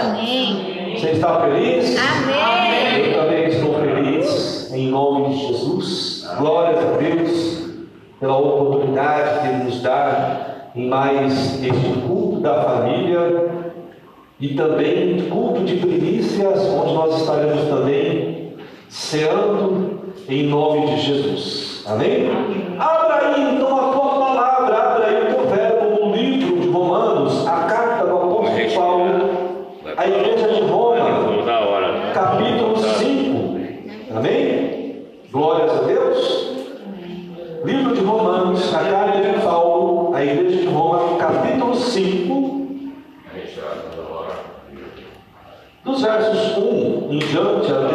Amém. Você está feliz? Amém. Eu também estou feliz, em nome de Jesus. glória a Deus pela oportunidade que Ele nos dá em mais este culto da família e também culto de primícias, onde nós estaremos também ceando em nome de Jesus. Amém? Abra aí então a porta. church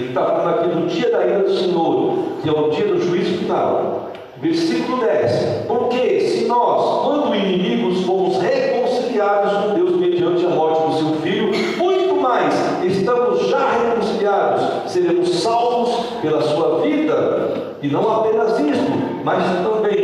Ele está falando aqui do dia da ira do Senhor, que é o dia do juízo final. Versículo 10. Porque se nós, quando inimigos, fomos reconciliados com Deus mediante a morte do seu Filho, muito mais, estamos já reconciliados, seremos salvos pela sua vida. E não apenas isto, mas também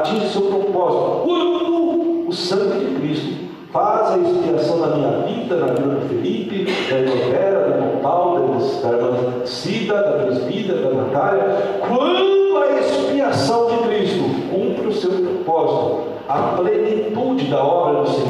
atinge seu propósito. Quando o sangue de Cristo faz a expiação da minha vida, na vida do Felipe, da irmã Vera, do irmão Paulo, da irmã Cida, da presbítera, da Natália, quando a expiação de Cristo cumpre o seu propósito, a plenitude da obra do Senhor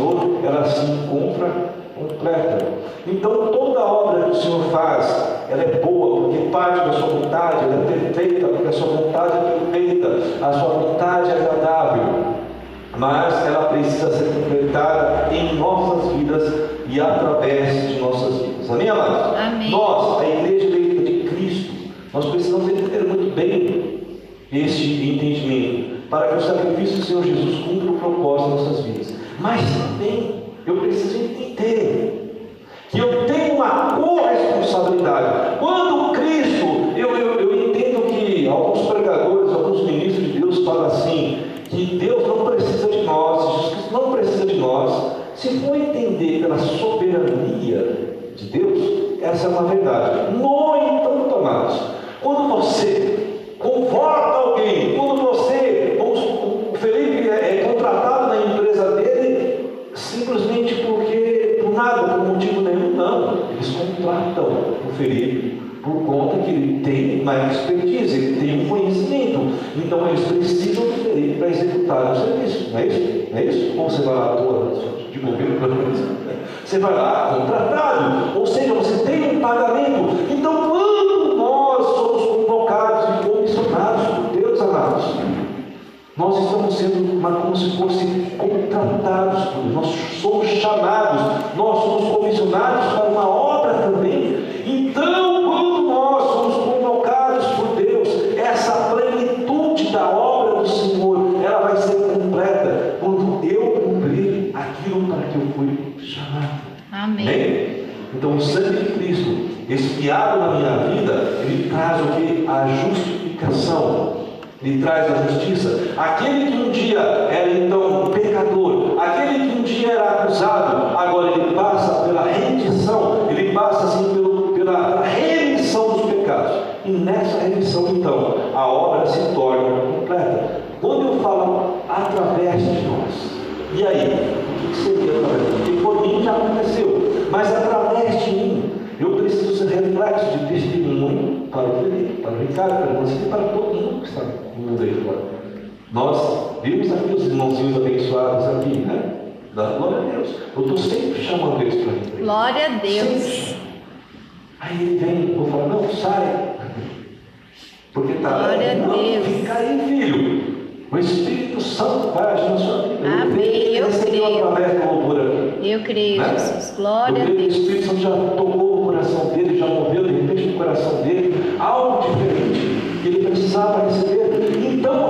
Você vai lá contratado, ou seja, você tem um pagamento. Então, quando nós somos convocados e comissionados por Deus, amados, nós estamos sendo como se fossem contratados, nós somos chamados, nós somos comissionados para uma obra também desviado na minha vida, ele traz o que? A justificação. Ele traz a justiça. Aquele que um dia era então um pecador, aquele que um dia era acusado, agora ele passa pela rendição, ele passa assim pelo, pela remissão dos pecados. E nessa remissão, então, a obra se torna completa. Quando eu falo através de nós, e aí? O que seria através? Porque por mim já aconteceu, mas através Ricardo, e para todos que está no mundo aí fora. Nós vimos aqui os irmãozinhos abençoados aqui, né? Glória a Deus. Eu estou sempre chamando eles para mim. Glória a Deus. Aí ele vem, eu falo, não, sai. Porque está Glória não, a Deus. Fica aí, filho. O Espírito Santo vai agir na sua vida. Amém. Eu, eu creio. Uma eu creio, né? Jesus. Glória a Deus. O Espírito Santo já tocou o coração dele, já moveu coração dele algo diferente que ele precisava receber. Então,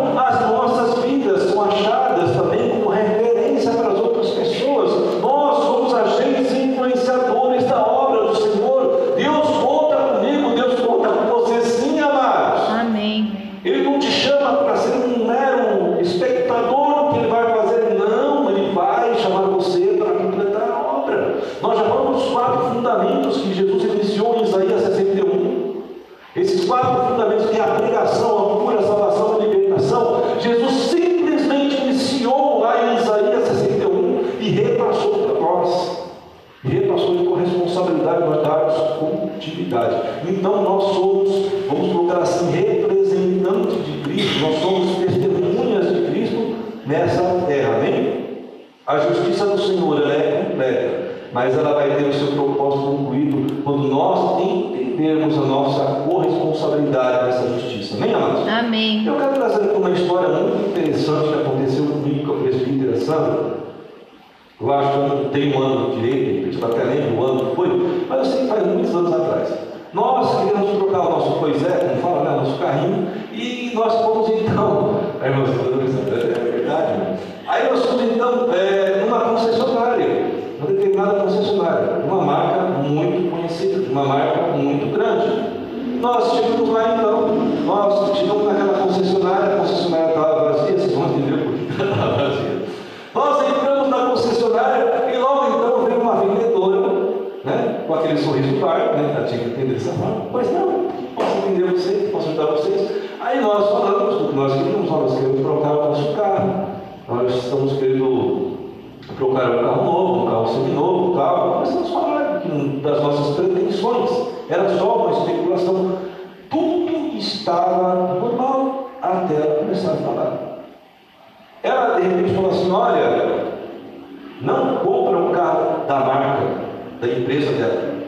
da empresa dela.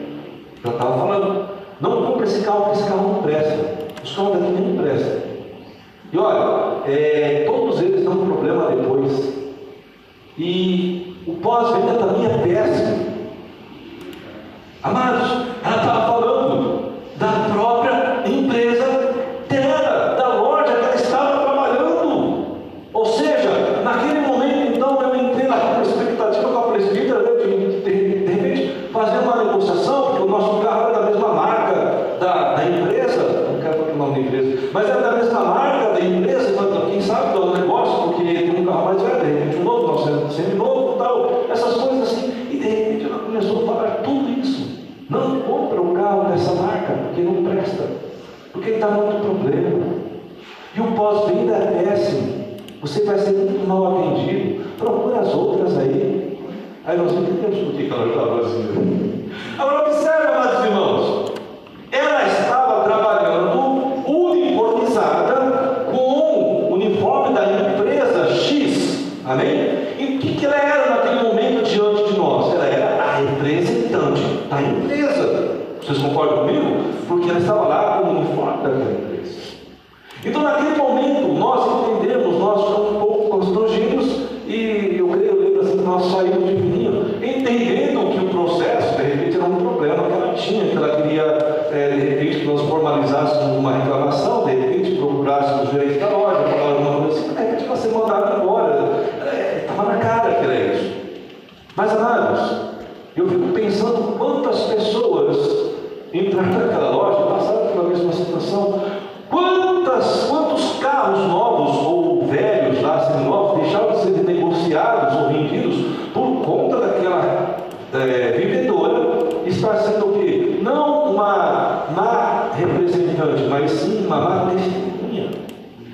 Ela estava falando, não compra esse carro, porque esse carro não presta. Os carros daqui nem prestam. E olha, é, todos eles dão problema depois. E o pós-venda também é péssimo. Amados, ela estava falando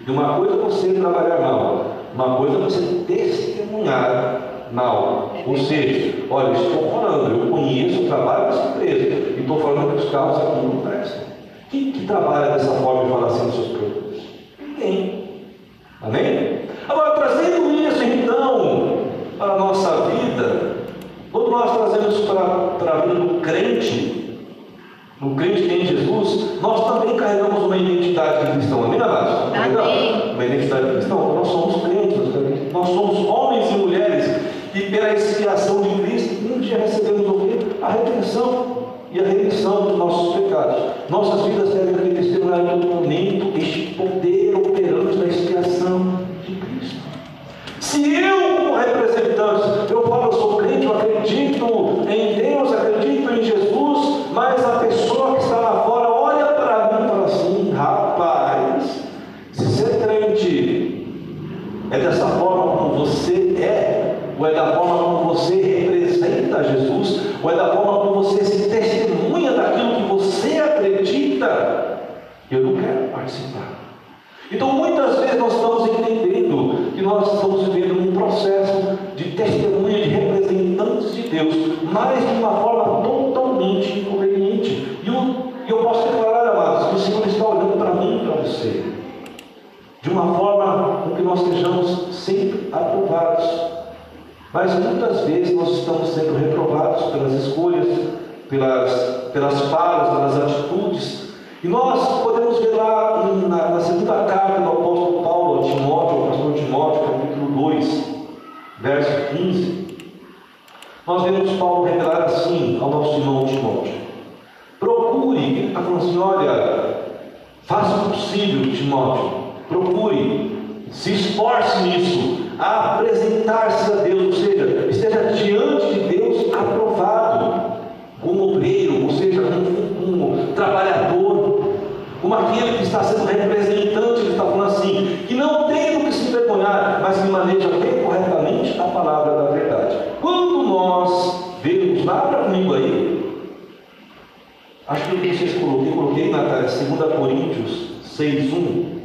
E uma coisa é você trabalhar na aula, uma coisa é você testemunhar na aula. Ou seja, olha, estou falando, eu conheço o trabalho dessa empresa e estou falando que os carros aqui não prestam. Quem que trabalha dessa forma e fala assim nos seus produtos? Pelas, pelas falas, pelas atitudes. E nós podemos ver lá na, na segunda carta do apóstolo Paulo a Timóteo, ao pastor Timóteo, capítulo 2, verso 15. Nós vemos Paulo revelar assim ao nosso irmão Timóteo. Procure, ele está falando assim, olha, faça o possível, Timóteo, procure, se esforce nisso, a apresentar-se a Deus, ou seja, esteja diante de Deus aprovado, como obreiro, ou seja, como, como trabalhador, como aquele que está sendo representante, ele está falando assim, que não tem do que se envergonhar, mas que maneja bem corretamente a palavra da verdade. Quando nós vemos, abra comigo aí, acho que eu vocês coloquei, coloquei na 2 Coríntios 6,1.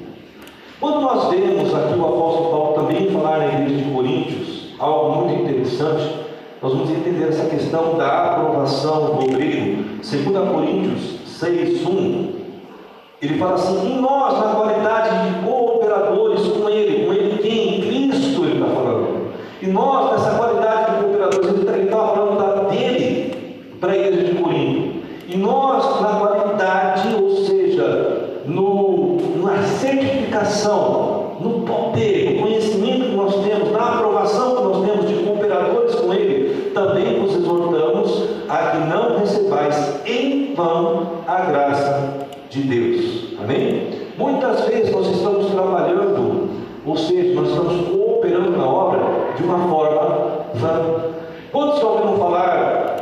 Quando nós vemos aqui o apóstolo Paulo também falar na igreja de Coríntios, algo muito interessante, nós vamos entender essa questão da aprovação do obreiro. 2 Coríntios 6,1. Ele fala assim: em nós, na qualidade de cooperadores com Ele, com Ele quem? Cristo, ele está falando. E nós, nessa qualidade de cooperadores, ele está falando da dele para a igreja de Corinto. E nós, na qualidade, ou seja, no, na certificação, no poder, no conhecimento que nós temos, na aprovação que nós temos de cooperadores com Ele, também vos exortamos a que não recebais em vão a graça de Deus. Amém? Muitas vezes nós estamos trabalhando, ou seja, nós estamos cooperando na obra de uma forma vã. Quantos já ouviram falar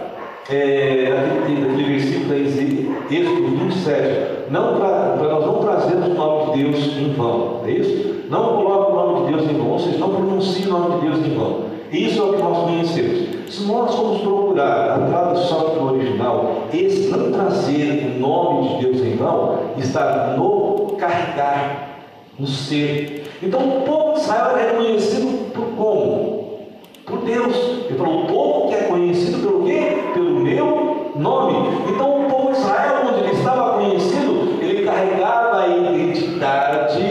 é, daquele, daquele versículo da Êxodo 27? Não para nós não trazermos o nome de Deus em vão, é isso? Não coloque o nome de Deus em vão, ou seja, não pronuncie o nome de Deus em vão. Isso é o que nós conhecemos. Se nós formos procurar a tradução do original, esse não trazer o nome de Deus em vão, está no carregar, no ser. Então o povo de Israel é conhecido por como? Por Deus. Ele falou, o povo que é conhecido pelo quê? Pelo meu nome. Então o povo de Israel, onde ele estava conhecido, ele carregava a identidade,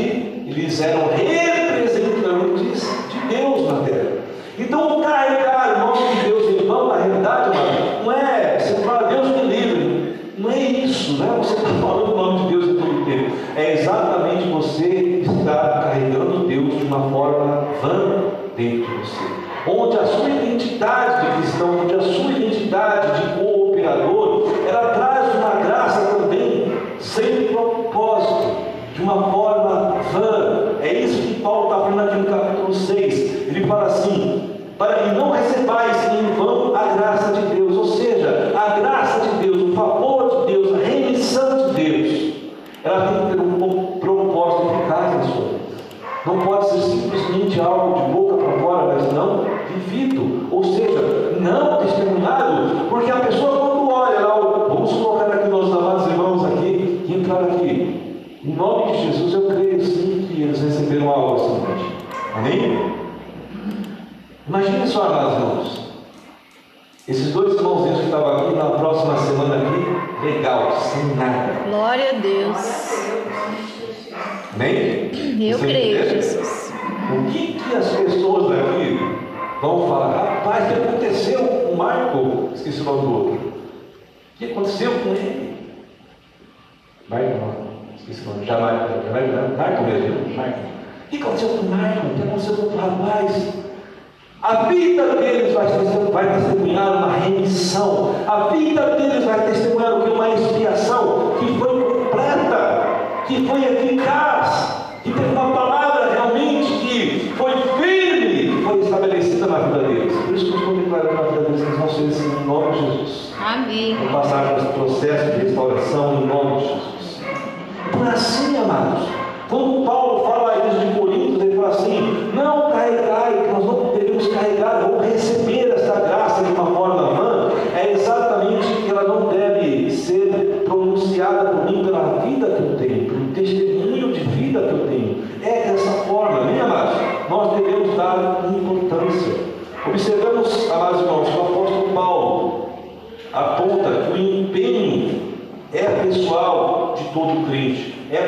eles eram representantes de Deus na terra. Então, carregar o nome de Deus em vão, na realidade, mano, não é você fala Deus me livre, não é isso, não é você está falando o nome de Deus em todo o tempo. É exatamente você estar carregando Deus de uma forma vã dentro de você. Onde a sua identidade de cristão, onde a sua identidade de cooperador, ela traz uma graça também sem propósito, de uma forma vã. É isso que Paulo está falando aqui no capítulo 6. Ele fala assim: para que não recebais em vão a graça de Deus, ou seja, a graça de Deus, o favor de Deus, a remissão de Deus, ela tem que ter um propósito eficaz na sua vida. Não pode ser simplesmente algo de boca para fora, mas não vivido, ou seja, não testemunhado, porque a pessoa quando olha lá, vamos colocar aqui nossos amados irmãos aqui, que entraram aqui, em nome de Jesus eu creio sim que eles receberam algo essa noite. Amém? Imagine só, amados irmãos. Esses dois irmãozinhos que estavam aqui na próxima semana aqui, legal, sem nada. Glória a Deus. Amém? Eu Você creio, entende? Jesus. O que, que as pessoas daqui vão falar? Rapaz, o que aconteceu com o Esqueci o nome do outro. O que aconteceu com ele? Não. Esqueci o nome. Já Marco. Já Marco, Marco mesmo. Marco. O que aconteceu com o Marco? O que aconteceu com o rapaz? A vida deles vai testemunhar, vai testemunhar uma remissão. A vida deles vai testemunhar o que? Uma expiação que foi completa, que foi eficaz, que teve uma palavra realmente que foi firme, que foi estabelecida na vida deles. Por isso que eu estou declarando na vida deles que eles vão ser assim em nome de Jesus. Passar por esse processo de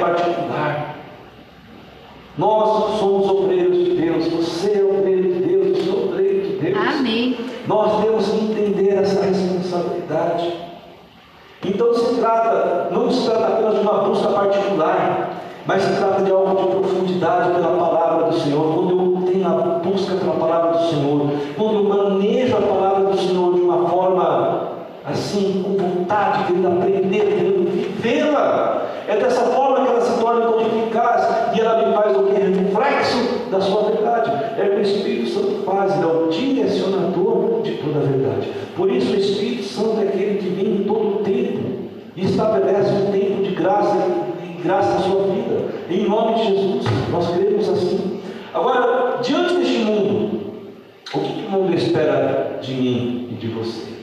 particular. Nós somos obreiros de Deus, você é obreiro de Deus, eu sou obreiro de Deus. Amém. Nós temos que entender essa responsabilidade. Então se trata, não se trata apenas de uma busca particular, mas se trata de algo de profundidade pela palavra Jesus. Nós cremos assim. Agora, diante deste mundo, o que o mundo espera de mim e de você?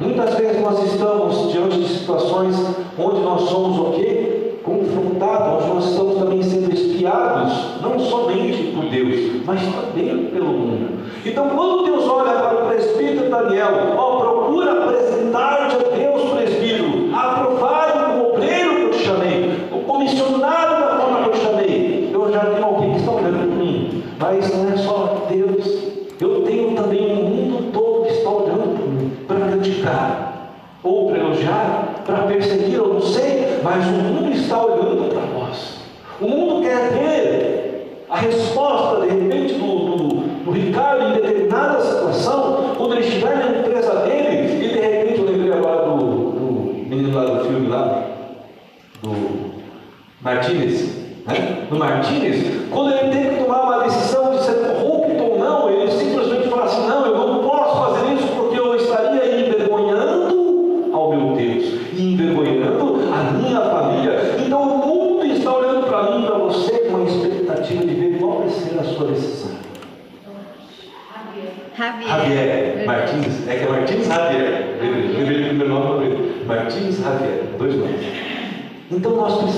Muitas vezes nós estamos diante de situações onde nós somos o quê? Confrontados, onde nós estamos também sendo espiados, não somente por Deus, mas também pelo mundo. Então, quando Deus olha para o presbítero Daniel, ó, procura apresentar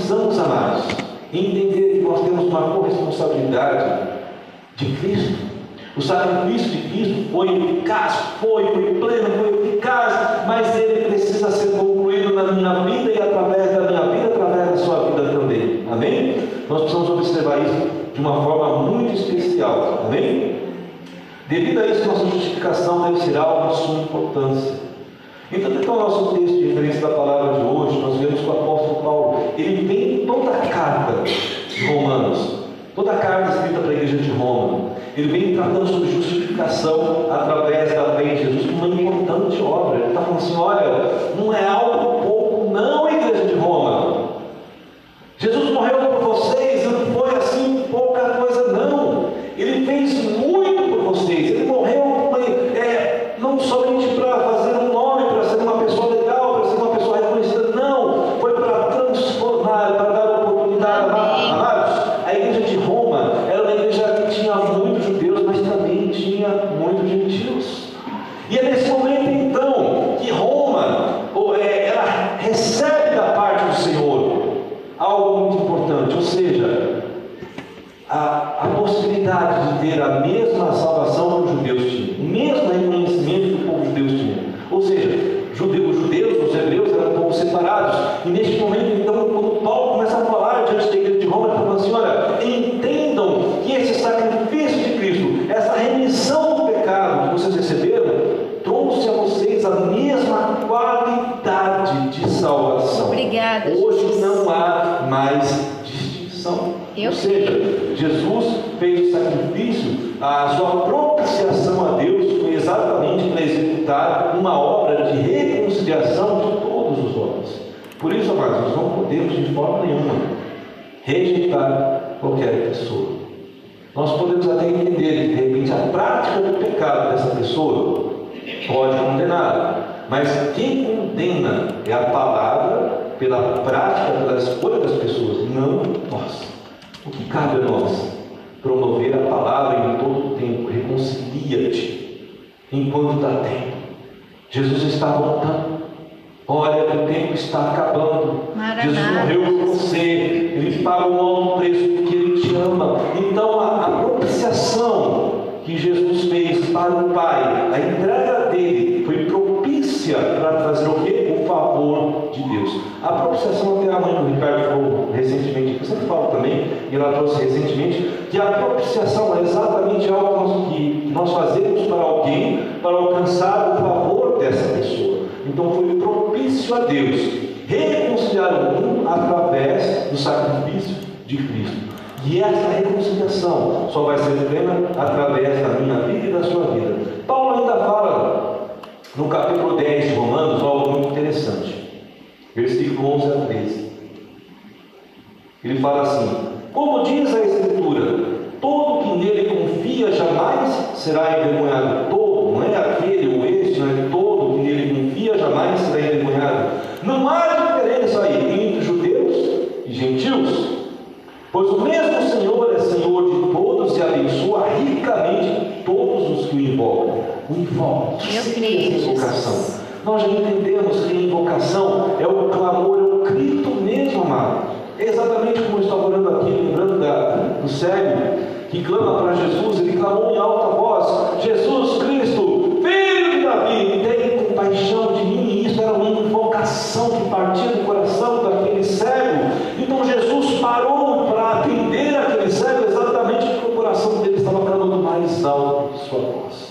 precisamos, amados, entender que nós temos uma corresponsabilidade de Cristo. O sacrifício de Cristo foi eficaz, foi, foi pleno, foi eficaz, mas ele precisa ser concluído na minha vida e através da minha vida, através da sua vida também. Amém? Nós precisamos observar isso de uma forma muito especial. Amém? Devido a isso, nossa justificação deve ser algo de suma importância. Então, até o nosso texto de referência da palavra de hoje, nós vemos que o apóstolo Paulo, ele vem toda a carta de Romanos, toda a carta escrita para a igreja de Roma, ele vem tratando sobre justificação através da fé em Jesus, uma importante obra. Ele está falando assim: olha, não é algo pecados. O que cabe a nós? Promover a palavra em todo o tempo. Reconcilia-te enquanto dá tempo. Jesus está voltando. Olha, o tempo está acabando. Maravilha. Jesus morreu por você. Ele pagou um alto preço porque Ele te ama. Então, a, a propiciação que Jesus fez para o Pai, a entrega dele, foi propícia para trazer o quê? O favor de Deus. A propiciação até a mãe do Ricardo falou recentemente Santo Paulo também, e ela trouxe recentemente, que a propiciação é exatamente algo que nós fazemos para alguém para alcançar o favor dessa pessoa. Então foi propício a Deus reconciliar o mundo através do sacrifício de Cristo. E essa reconciliação só vai ser plena através da minha vida e da sua vida. Paulo ainda fala no capítulo 10 de Romanos algo muito interessante. Versículo 11 a 13. Ele fala assim: Como diz a Escritura, todo que nele confia jamais será envergonhado. Todo, não é aquele ou este, não é todo que nele confia jamais será envergonhado. Não há diferença aí entre judeus e gentios, pois o mesmo Senhor é Senhor de todos e abençoa ricamente todos os que o invocam. O invocam. Essa invocação. Nós já entendemos que a invocação é o clamor, é o grito mesmo, amado. Exatamente como eu estava orando aqui, lembrando da, do cego, que clama para Jesus, ele clamou em alta voz: Jesus Cristo, filho de Davi, tem compaixão de mim. E isso era uma invocação que partia do coração daquele cego. Então Jesus parou para atender aquele cego exatamente porque o coração dele estava clamando mais alto de sua voz.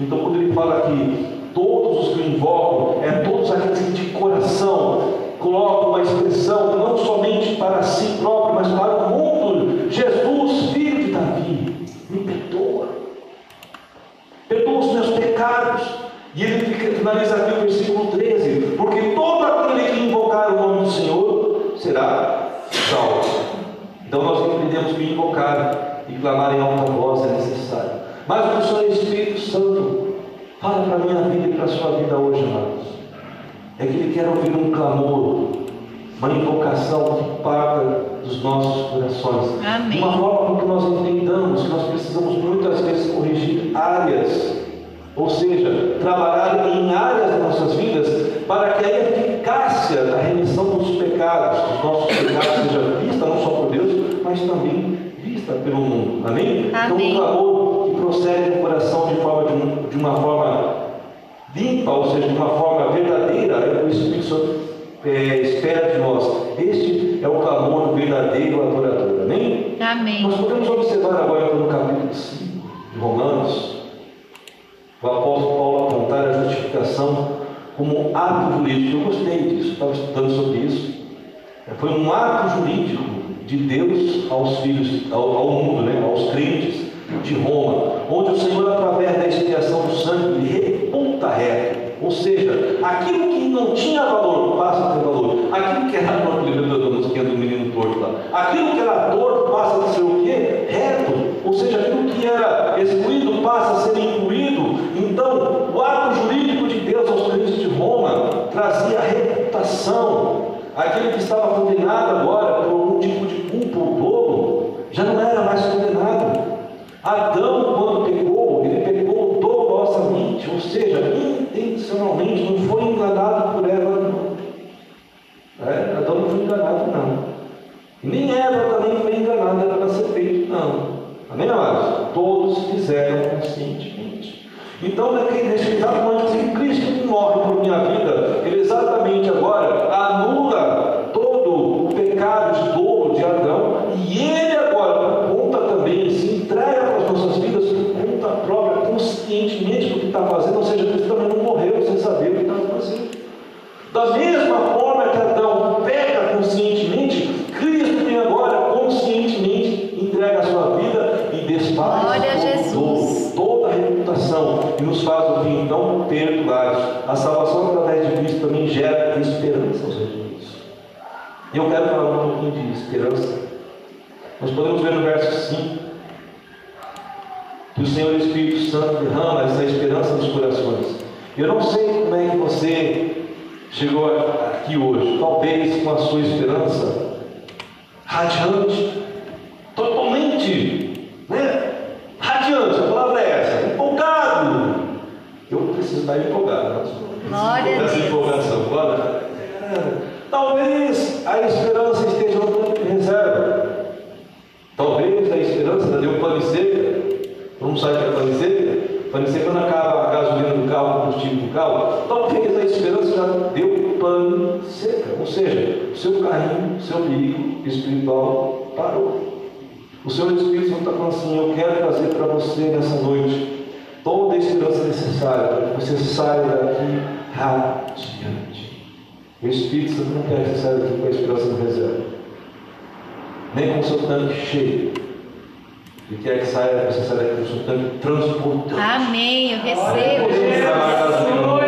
Então, quando ele fala aqui, todos os que invocam, é todos aqueles que de coração colocam uma expressão não somente para si próprio, mas para o mundo. Jesus, filho de Davi, me perdoa. Perdoa os meus pecados. E ele fica- finaliza aqui o versículo 13: Porque todo aquele que invocar o nome do Senhor será salvo. Então nós entendemos que invocar e clamar em alta voz é necessário. Mas o Senhor é Espírito Santo. Fala para a minha vida e para a sua vida hoje, amados. É que Ele quer ouvir um clamor, uma invocação que parta dos nossos corações. Amém. Uma forma que nós entendamos que nós precisamos muitas vezes corrigir áreas, ou seja, trabalhar em áreas das nossas vidas para que a eficácia da remissão dos pecados, dos nossos pecados, seja vista não só por Deus, mas também pelo mundo. Amém? Amém. Então, um clamor que procede do coração de, forma, de, de uma forma limpa, ou seja, de uma forma verdadeira, é o que o Espírito Santo é, espera de nós. Este é o clamor do verdadeiro adorador. Amém? Amém. Nós podemos observar agora no capítulo 5 de Romanos, o apóstolo Paulo apontar a justificação como um ato jurídico. Eu gostei disso, estava estudando sobre isso. É, Foi um ato jurídico de Deus aos filhos, ao, ao mundo, né, aos crentes de Roma, onde o Senhor, através da expiação do sangue, reputa reto. Ou seja, aquilo que não tinha valor passa a ter valor. Aquilo que era torto, lembrando da musiquinha do menino torto lá. Aquilo que era torto passa a ser o quê? Reto. Ou seja, aquilo que era excluído passa a ser incluído. Então, o ato jurídico de Deus aos crentes de Roma trazia reputação. Aquele que estava condenado agora por de radiante. O Espírito Santo não quer que você saia daqui com a inspiração reserva, nem com o seu tanque cheio. Ele quer que saia, você saia daqui com o seu tanque transportado. Amém, eu recebo. Olha,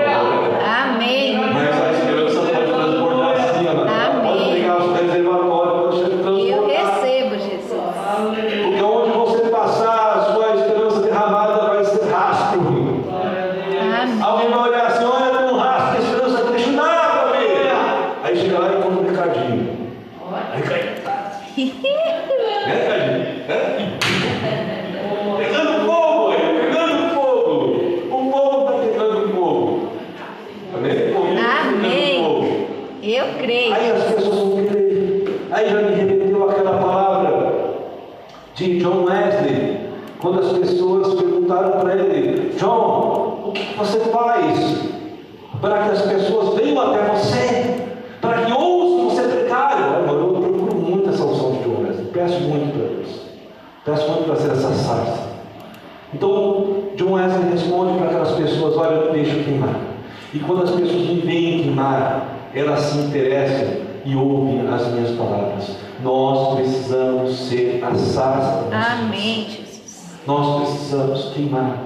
E quando as pessoas me veem queimar, elas se interessam e ouvem as minhas palavras. Nós precisamos ser assados. Amém, Jesus. Nós precisamos queimar.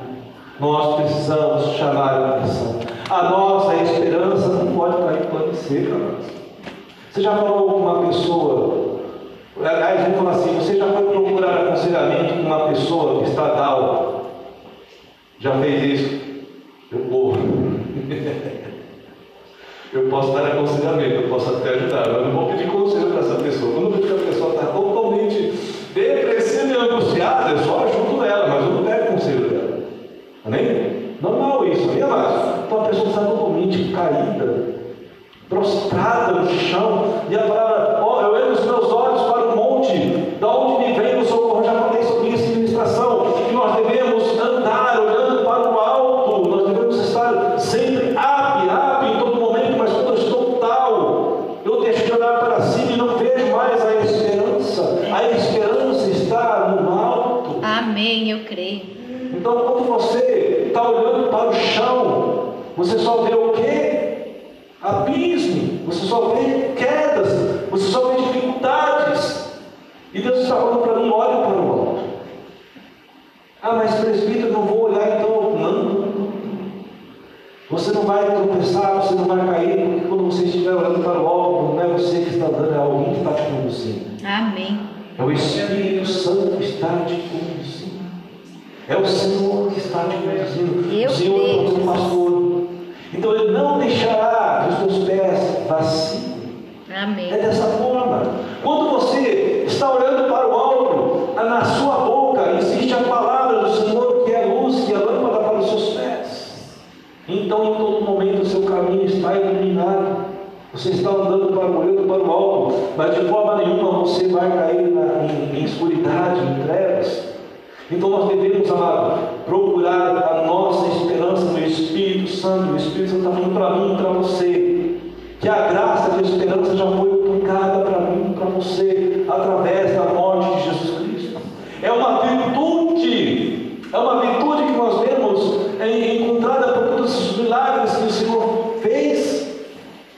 Nós precisamos chamar a atenção. A nossa esperança não pode estar em pano seco. Você já falou com uma pessoa? Aliás, vou falar assim: você já foi procurar aconselhamento com uma pessoa que está tal? Já fez isso? Eu posso dar aconselhamento, eu posso até ajudar, mas não vou pedir conselho para essa pessoa,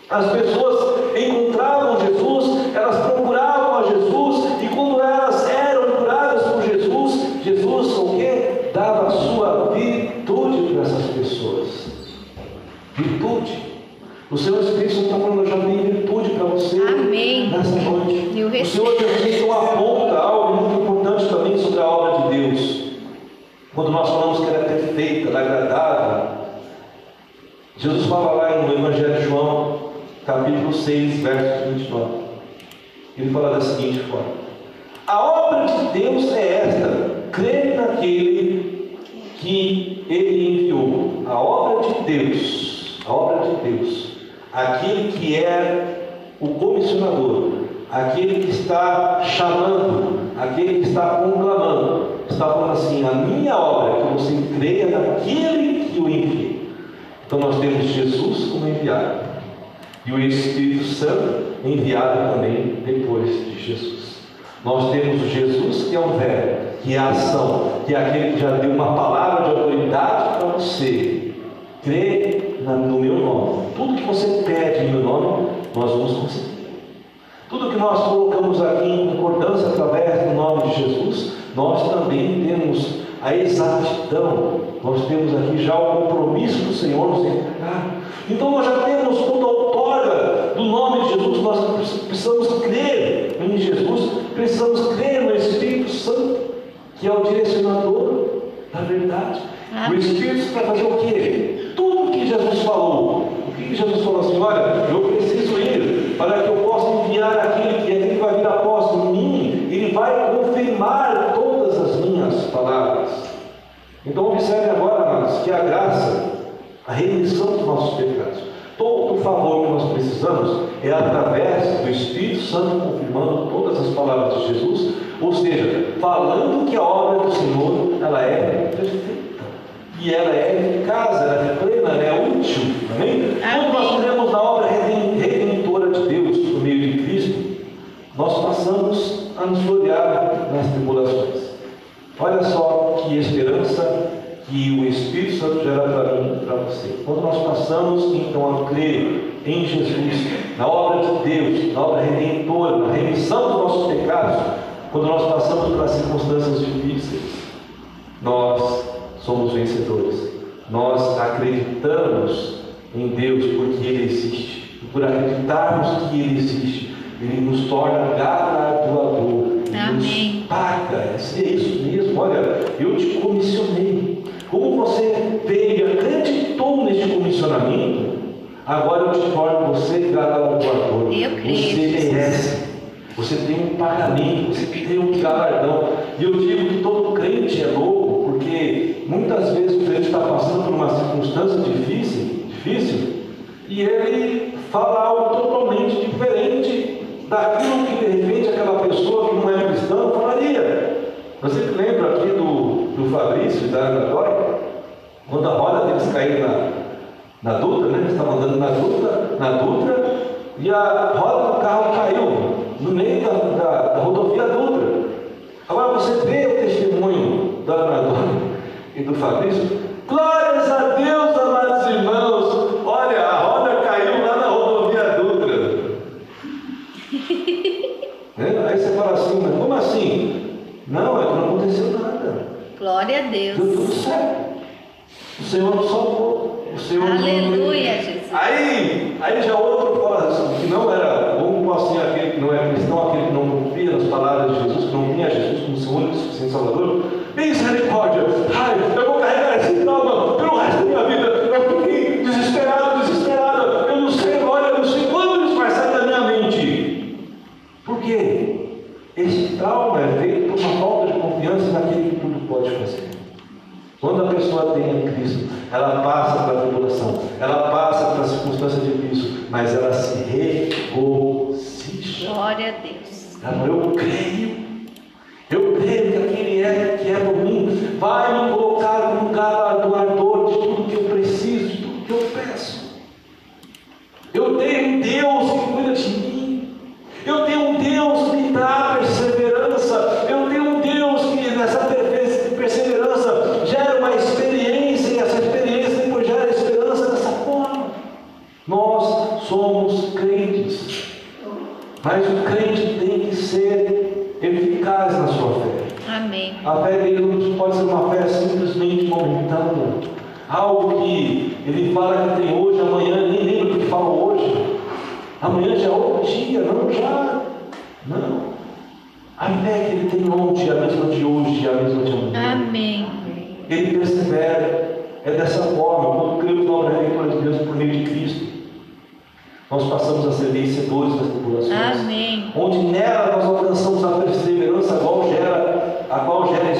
As pessoas fala da seguinte forma: A obra de Deus é esta, crer naquele que ele enviou. A obra de Deus, a obra de Deus, aquele que é o comissionador, aquele que está chamando, aquele que está conclamando, está falando assim: a minha obra, que você creia naquele que o enviou. Então nós temos Jesus como enviado e o Espírito Santo enviado também depois de Jesus. Nós temos Jesus que é o verbo, que é a ação, que é aquele que já deu uma palavra de autoridade para você. Crê no meu nome. Tudo que você pede em meu nome, nós vamos conseguir. Tudo que nós colocamos aqui em concordância através do nome de Jesus, nós também temos a exatidão, nós temos aqui já o compromisso do Senhor nos entregar. Então nós já temos toda a nome de Jesus, nós precisamos crer em Jesus, precisamos crer no Espírito Santo, que é o direcionador da verdade. O Amém. Espírito para fazer o quê? Tudo que Jesus falou. O que Jesus falou assim? Olha, eu preciso ir para que eu possa enviar aquele que aquele que vai vir após mim. Ele vai confirmar todas as minhas palavras. Então observe agora, amados, que a graça, a remissão dos nossos pecados, todo o favor que nós precisamos é através do Espírito Santo confirmando todas as palavras de Jesus, ou seja, falando que a obra do Senhor ela é perfeita. E ela é eficaz, ela é plena, ela é útil. Amém? Quando nós cremos na obra reden- redentora de Deus por meio de Cristo, nós passamos a nos gloriar nas tribulações. Olha só que esperança que o Espírito Santo gera para mim e para você. Quando nós passamos então a crer em Jesus, na obra de Deus, na obra redentora, na remissão dos nossos pecados, quando nós passamos pelas circunstâncias difíceis, nós somos vencedores. Nós acreditamos em Deus porque Ele existe. E por acreditarmos que Ele existe, Ele nos torna galardoador. Ele Amém. nos paga. É isso mesmo. Olha, eu te comissionei. Como você veio e acreditou neste comissionamento, agora eu te torno você galardoador. Você merece. Você tem um pagamento, você tem um galardão. E eu digo que todo crente é louco, porque muitas vezes o crente está passando por uma circunstância difícil, difícil, e ele fala algo totalmente diferente daquilo que de repente aquela pessoa que não é cristã falaria. Você lembra aqui do, do Fabrício da Dória? Quando a roda deles caiu na, na Dutra, né? Eles estavam andando na Dutra, na Dutra, e a roda do carro caiu no meio da, da, da rodovia Dutra. Agora você vê o testemunho da Ana e do Fabrício. Glórias a Deus, amados irmãos! Olha, a roda caiu lá na rodovia Dutra. Né? Aí você fala assim, mas como assim? Não, é que não aconteceu nada. A Deu Deus. tudo certo. O Senhor nos salvou. O Senhor nos Aleluia, Jesus. Aí, aí já outro fala assim, que não era, como assim aquele que não era cristão, aquele que não confia nas palavras de Jesus, que não tinha Jesus como seu único e suficiente Salvador, misericórdia, ai, eu vou carregar esse trauma pelo resto da minha vida, eu fiquei desesperado, desesperado, eu não sei agora, eu não sei quando isso vai sair da minha mente. Por quê? Esse trauma é feito por uma falta de confiança naquele que tudo pode fazer. Quando a pessoa tem a Cristo, ela passa para a tribulação, ela passa para a circunstância difícil, mas ela se regocija. Glória a Deus. Ela fala, eu creio, eu creio que aquele é que é por mim, vai me colocar no galardoador de tudo que eu preciso, de tudo que eu peço. Eu tenho um Deus que cuida de mim. Eu tenho um Deus que me dá perseverança. Eu tenho um Deus que nessa perfe- perseverança gera uma experiência e essa experiência depois gera esperança dessa forma. Nós somos crentes. Mas o crente tem que ser eficaz na sua fé. Amém. A fé dele não pode ser uma fé simplesmente momentânea. Algo que ele fala que tem hoje, amanhã, nem lembra do que fala hoje. Amanhã já é outro dia, não já. Não. A fé que ele tem ontem é a mesma de hoje, é a mesma de amanhã. Amém. Ele persevera. É dessa forma, quando cremos na obra redentora de Deus por meio de Cristo, nós passamos a ser vencedores das tribulações Amém. onde nela nós alcançamos a perseverança, a qual gera, a qual gera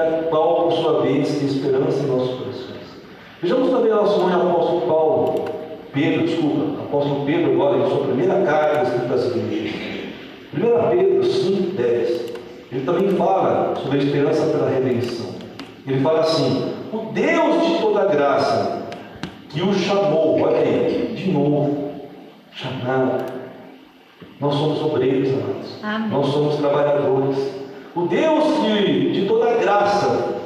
a qual, por sua vez, tem esperança em nossos corações. Vejamos também nosso irmão apóstolo Paulo, Pedro, desculpa, apóstolo Pedro, agora em sua primeira carta escrita às igrejas. 1 Pedro 5, 10. Ele também fala sobre a esperança pela redenção. Ele fala assim: O Deus de toda graça, que o chamou, olha aí, de novo, chamar. Nós somos obreiros, amados. Amém. Nós somos trabalhadores. O Deus que, de toda graça,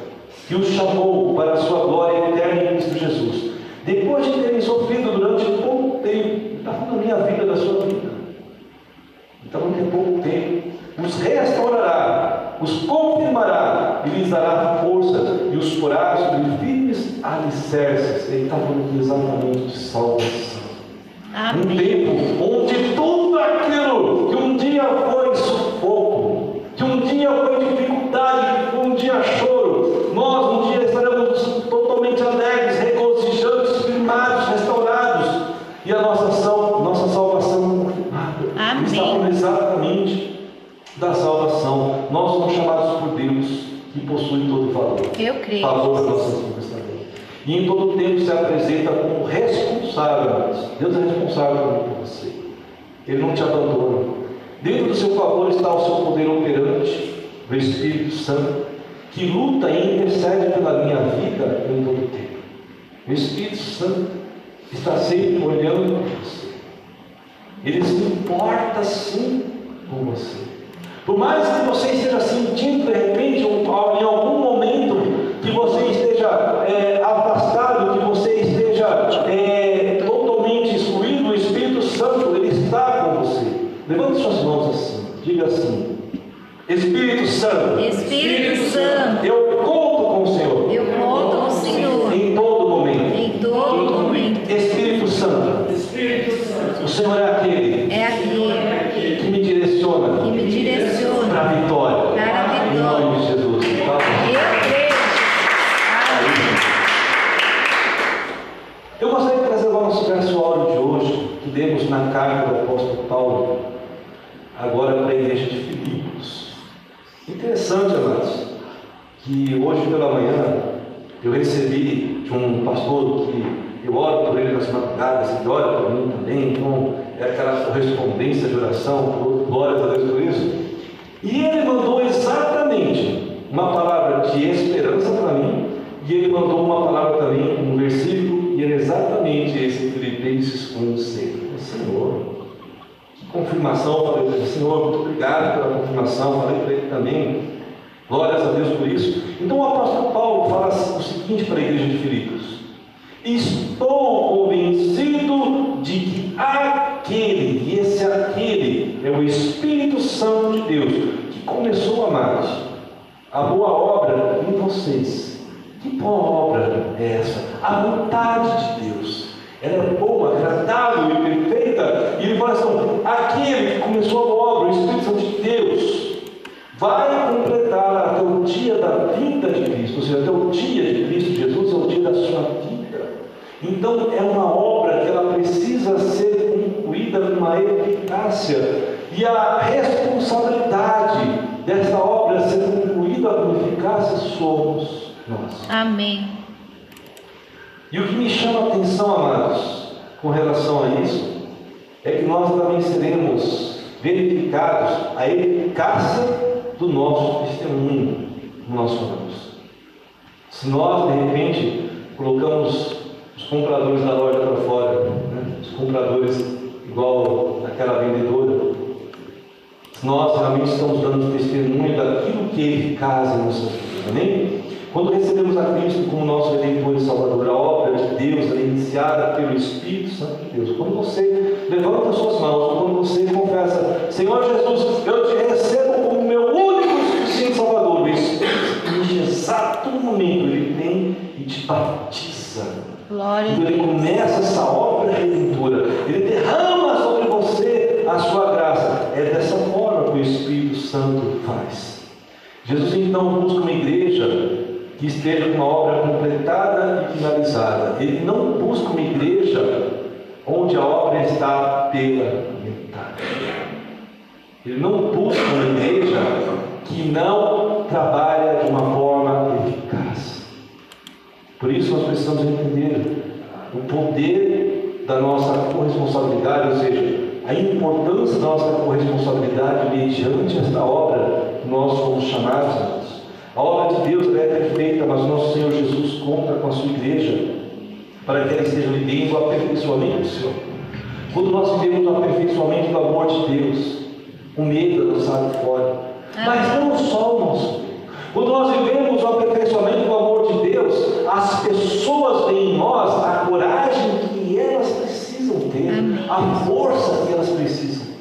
que o chamou para a sua glória eterna em Cristo Jesus, depois de terem sofrido durante pouco tempo, está falando da minha vida, da sua vida. Então, a pouco tempo, os restaurará, os confirmará e lhes dará força e os porá sobre firmes alicerces. Ele está falando exatamente de salvação. Um tempo onde tudo aquilo que um dia foi possui todo o valor Eu creio. favor também. E em todo tempo se apresenta como responsável. Deus é responsável por você. Ele não te abandona. Dentro do seu favor está o seu poder operante, o Espírito Santo, que luta e intercede pela minha vida em todo tempo. O Espírito Santo está sempre olhando para você. Ele se importa sim com você. Por mais que você esteja sentindo de repente, um- em algum momento, que você esteja é, afastado, que você esteja é, totalmente excluído, o Espírito Santo ele está com você. Levante suas mãos assim, diga assim: Espírito Santo, Espírito Santo, eu conto com o Senhor eu conto com o Senhor em todo momento. em todo momento. Espírito Santo, o Senhor é aquele É aquele que me direciona que me direciona para a vitória. para a Em nome vitória. de Jesus. Tá? Eu creio. Amém. Eu gostaria de trazer o nosso verso áureo de hoje, que lemos na carta do apóstolo Paulo, agora para a igreja de Filipos. Interessante, amados, que hoje pela manhã eu recebi de um pastor que eu oro por ele nas madrugadas, ele ora por mim também, então é aquela correspondência de oração, glórias a Deus por isso. E ele mandou exatamente uma palavra de esperança para mim, e ele mandou uma palavra também, um versículo, e era exatamente esse, Filipenses 1, 6. Senhor, que confirmação, falei para ele, Senhor, muito obrigado pela confirmação, falei para ele também, glórias a Deus por isso. Então o apóstolo Paulo fala o seguinte para a igreja de Estou convencido de que aquele, e esse aquele é o Espírito Santo de Deus, que começou a amar a boa obra em vocês. Que boa obra é essa? A vontade de Deus. Ela é boa, agradável e perfeita. E ele fala assim: aquele que começou a boa obra, o Espírito Santo de Deus, vai completar até o dia da vida de Cristo, ou seja, até o dia de Cristo Jesus é o dia da sua vida. Então é uma obra que ela precisa ser concluída com uma eficácia e a responsabilidade dessa obra ser com eficácia somos nós. Amém. E o que me chama a atenção, amados, com relação a isso, é que nós também seremos verificados a eficácia do nosso testemunho no nosso Deus. Se nós, de repente, colocamos os compradores da loja para fora, né? os compradores igual aquela vendedora, nós realmente estamos dando testemunho daquilo que é eficaz em nossa vida, amém? Quando recebemos a Cristo como nosso Redentor e Salvador, a obra de Deus é iniciada pelo Espírito Santo de Deus. Quando você levanta as suas mãos, quando você confessa, Senhor Jesus, eu te recebo como meu único e suficiente Salvador, o Espírito, neste exato momento, ele vem e te batiza. Glória Então ele começa essa obra redentora, ele derrama sobre você a sua graça. É dessa Espírito Santo faz. Jesus então busca uma igreja que esteja com uma obra completada e finalizada. Ele não busca uma igreja onde a obra está pela metade. Ele não busca uma igreja que não trabalha de uma forma eficaz. Por isso nós precisamos entender o poder da nossa corresponsabilidade, ou seja, a importância da nossa corresponsabilidade mediante esta obra que nós fomos chamados. amados. A obra de Deus é perfeita, mas o nosso Senhor Jesus conta com a sua igreja para que ela esteja vivendo o aperfeiçoamento do Senhor. Quando nós vivemos o aperfeiçoamento do amor de Deus, o medo é lançado fora. Mas não só o nosso. Quando nós vivemos o aperfeiçoamento do amor de Deus, as pessoas veem em nós a coragem que elas precisam ter, Amém. a força elas precisam.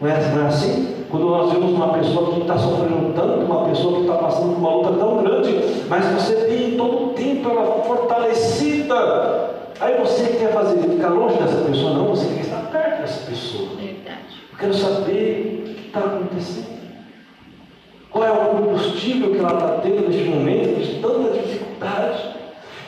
Não é, não é assim? Quando nós vemos uma pessoa que está sofrendo tanto, uma pessoa que está passando por uma luta tão grande, mas você vê em todo o tempo ela fortalecida. Aí você quer fazer, ficar longe dessa pessoa, não, você quer estar perto dessa pessoa. Verdade. Eu quero saber o que está acontecendo. Qual é o combustível que ela está tendo neste momento de tanta dificuldade?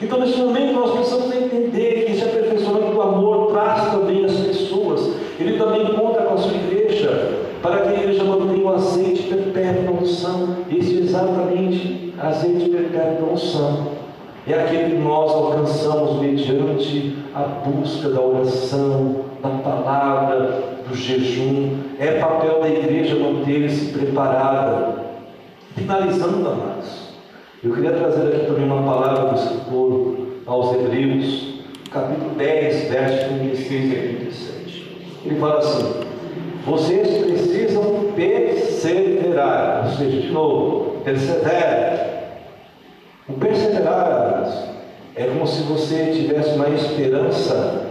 Então, neste momento, nós precisamos entender que esse aperfeiçoamento do amor traz também as pessoas. Ele também conta com a sua igreja, para que a igreja mantenha o azeite perpétuo da unção. Esse é exatamente azeite perpétuo da unção. É aquele que nós alcançamos mediante a busca da oração, da palavra, do jejum. É papel da igreja manter-se preparada. Finalizando, amados, eu queria trazer aqui também uma palavra do escritor aos Hebreus, capítulo 10, versos 36 e 37. Ele fala assim: Vocês precisam perseverar, ou seja, de novo, persevere. O perseverar, amados, é como se você tivesse uma esperança,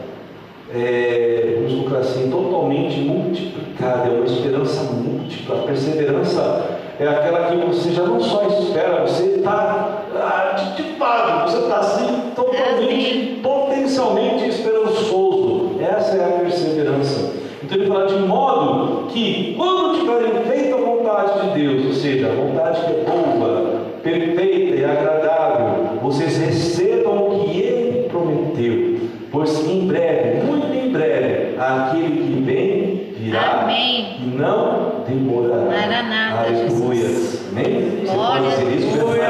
é, vamos colocar assim, totalmente multiplicada, é uma esperança múltipla. A perseverança é aquela que você já não só espera, você está ah, de fato, você está assim totalmente, potencialmente esperançoso. Essa é a perseverança. Então ele fala de modo que quando tiverem feito a vontade de seja, a vontade que é boa, perfeita e agradável, vocês recebam o que ele prometeu, pois em breve, muito em breve, aquele que vem virá Amém. e não demorará. Maranata, Aleluia. Jesus. Amém? Você Glória pode dizer isso?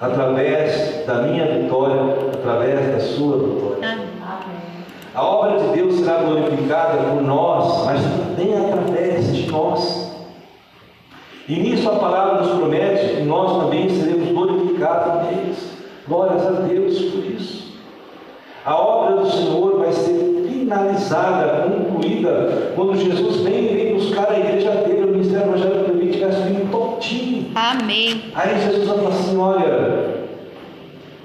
Através da minha vitória, através da sua vitória. Amém. A obra de Deus será glorificada por nós, mas também através de nós. E nisso a palavra nos promete que nós também seremos glorificados neles. Glórias a Deus por isso. A obra do Senhor vai ser finalizada, concluída, quando Jesus vem e vem buscar a igreja dele, o ministério evangélico tivesse vindo tontinho. Amém. Aí Jesus vai falar assim: olha,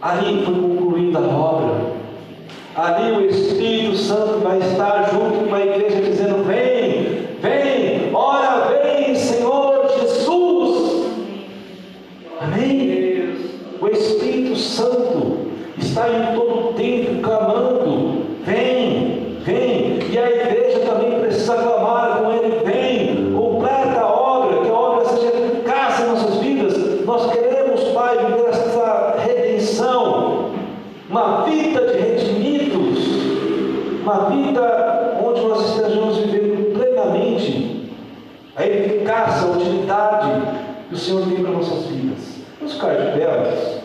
ali foi concluída a obra. Ali o Espírito Santo vai estar junto com a igreja Senhor tem para nossas vidas. Vamos ficar de pé.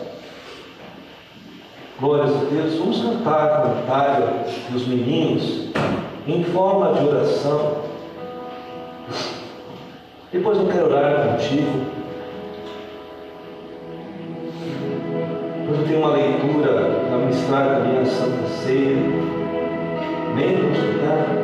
Glórias a Deus. Vamos cantar a cantária dos meninos em forma de oração. Depois eu quero orar contigo. Eu tenho uma leitura para ministrar também a Santa Ceia. Bem, vamos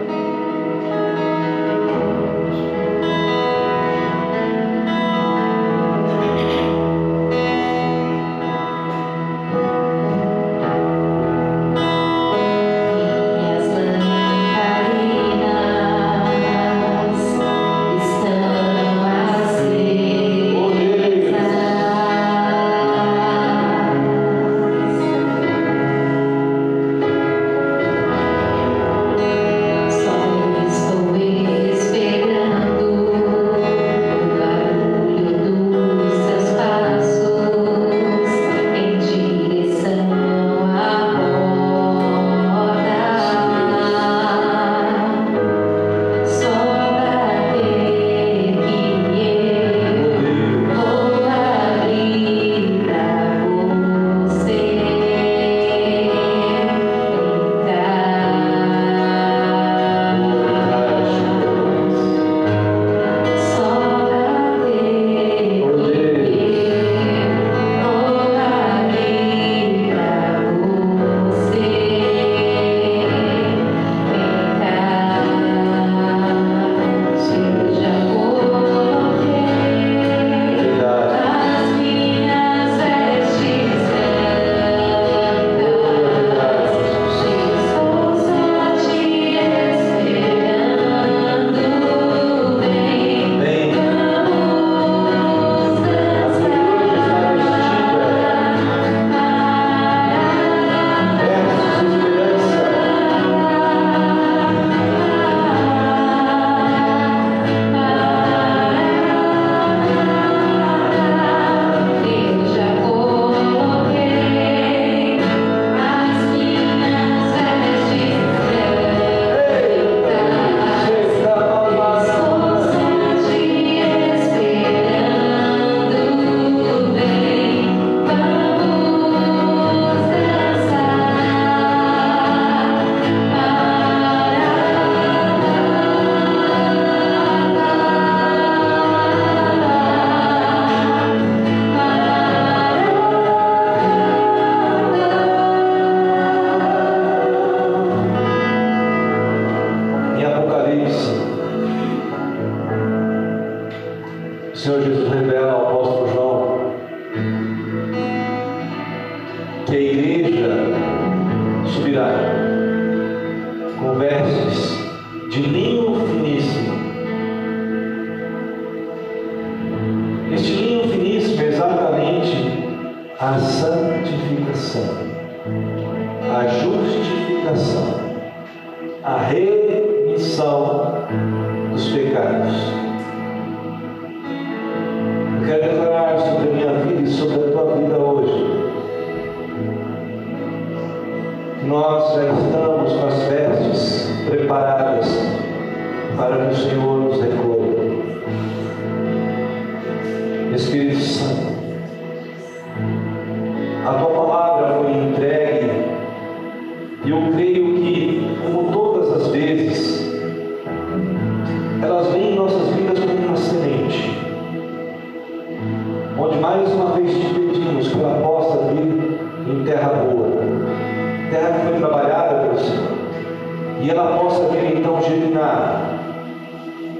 e ela possa vir então germinar,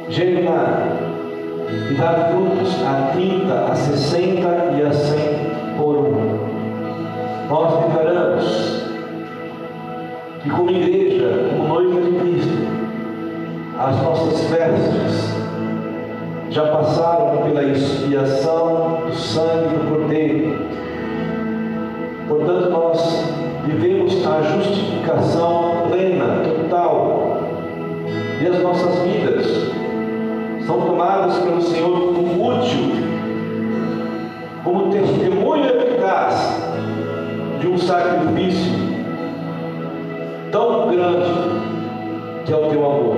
germinar e dar frutos a 30, a 60 e a 100 por um. Nós declaramos que, como igreja, como noiva de Cristo, as nossas festas já passaram pela expiação do sangue do Cordeiro. Portanto, nós e vemos a justificação plena, total e as nossas vidas são tomadas pelo Senhor como útil, como testemunho eficaz de um sacrifício tão grande que é o teu amor.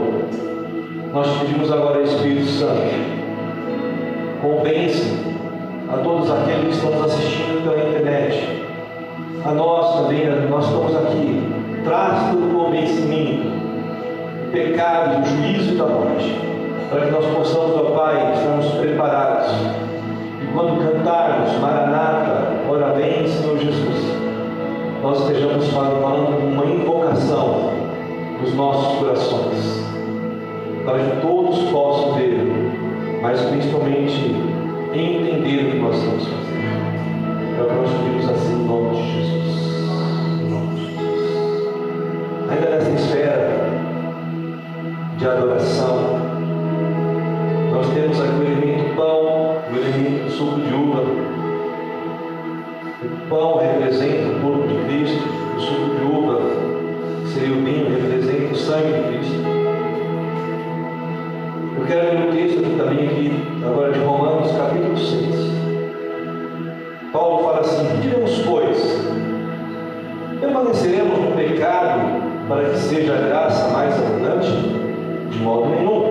Nós pedimos agora, Espírito Santo, convence a todos aqueles que estão nos assistindo pela internet a nós também, nós estamos aqui, traz todo o convencimento, o pecado, o juízo da morte, para que nós possamos, ó Pai, estarmos preparados. E quando cantarmos Maranata, ora bem, Senhor Jesus, nós estejamos falando uma invocação nos nossos corações, para que todos possam ver, mas principalmente entender o que nós estamos fazendo. Nós vamos pedimos assim em nome de Jesus. Em nome de Jesus. Ainda nessa esfera de adoração, nós temos aqui o elemento pão, o elemento suco de uva. O pão representa pecado para que seja a graça mais abundante? De modo nenhum.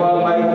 qual vai.